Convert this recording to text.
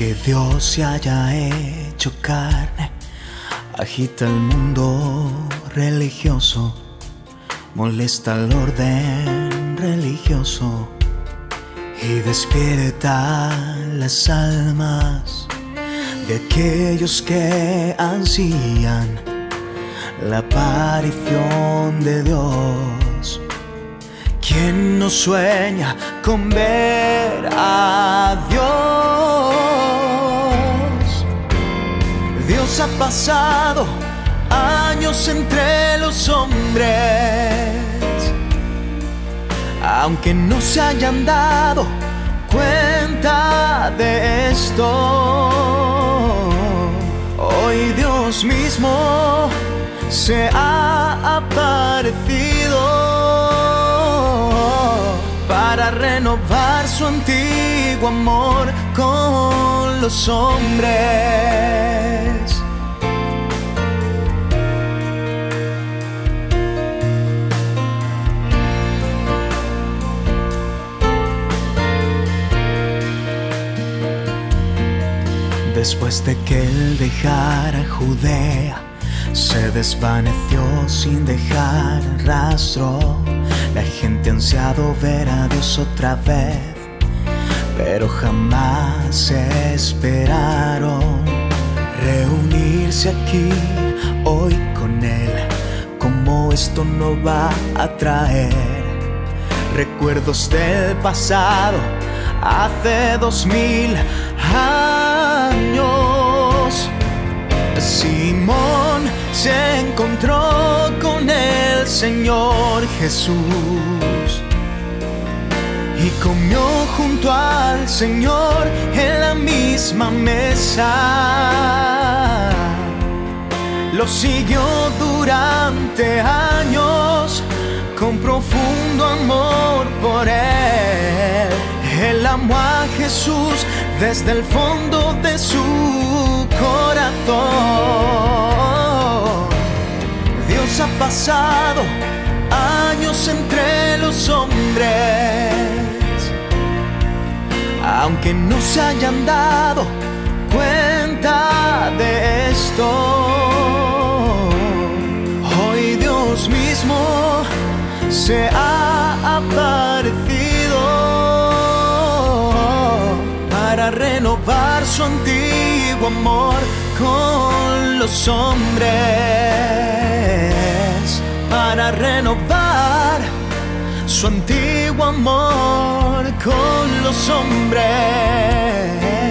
que Dios se haya hecho carne agita el mundo religioso, molesta el orden religioso y despierta las almas de aquellos que ansían la aparición de Dios. ¿Quién no sueña con ver a Dios? Pasado años entre los hombres, aunque no se hayan dado cuenta de esto. Hoy Dios mismo se ha aparecido para renovar su antiguo amor con los hombres. Después de que él dejara Judea, se desvaneció sin dejar rastro. La gente ansiado ver a Dios otra vez, pero jamás esperaron reunirse aquí hoy con Él. Como esto no va a traer recuerdos del pasado, hace dos mil años. Simón se encontró con el Señor Jesús y comió junto al Señor en la misma mesa. Lo siguió durante años con profundo A Jesús desde el fondo de su corazón. Dios ha pasado años entre los hombres, aunque no se hayan dado cuenta de esto. Hoy Dios mismo se ha para renovar su antiguo amor con los hombres, para renovar su antiguo amor con los hombres.